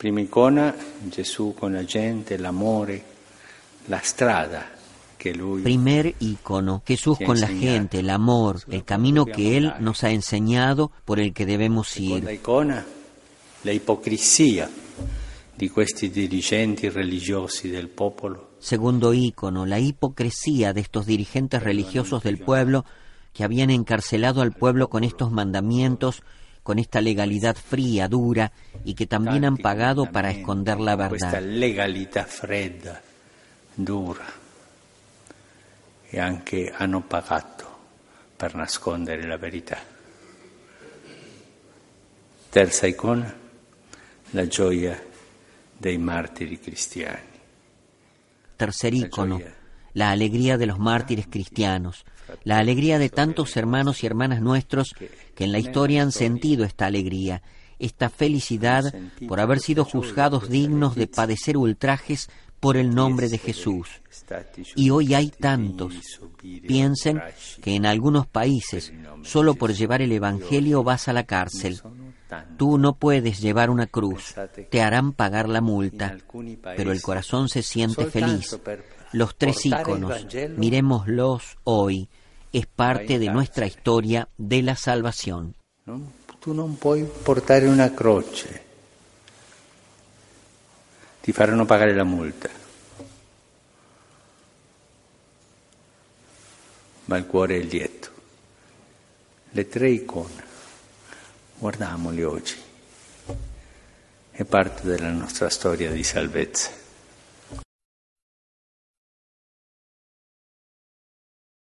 Prima icona, Gesù con la gente, l'amore, la strada que lui Primer icono, Jesús con la gente, el amor, el camino que Él nos ha enseñado, por el que debemos ir. icona, la ipocrisia di questi dirigenti religiosi del popolo Segundo icono, la hipocresía de estos dirigentes religiosos del pueblo que habían encarcelado al pueblo con estos mandamientos, con esta legalidad fría, dura, y que también han pagado para esconder la verdad. legalità fredda, dura, e anche hanno pagato per nascondere la verità. Terza icona, la gioia dei martiri cristiani. Tercer icono, la alegría de los mártires cristianos, la alegría de tantos hermanos y hermanas nuestros que en la historia han sentido esta alegría, esta felicidad por haber sido juzgados dignos de padecer ultrajes por el nombre de Jesús. Y hoy hay tantos. Piensen que en algunos países, solo por llevar el Evangelio vas a la cárcel. Tú no puedes llevar una cruz, te harán pagar la multa, pero el corazón se siente feliz. Los tres íconos, miremoslos hoy, es parte de nuestra historia de la salvación. Tu non puoi portare una croce, ti faranno pagare la multa. Ma il cuore è lieto. Le tre icone, guardiamoli oggi, è parte della nostra storia di salvezza.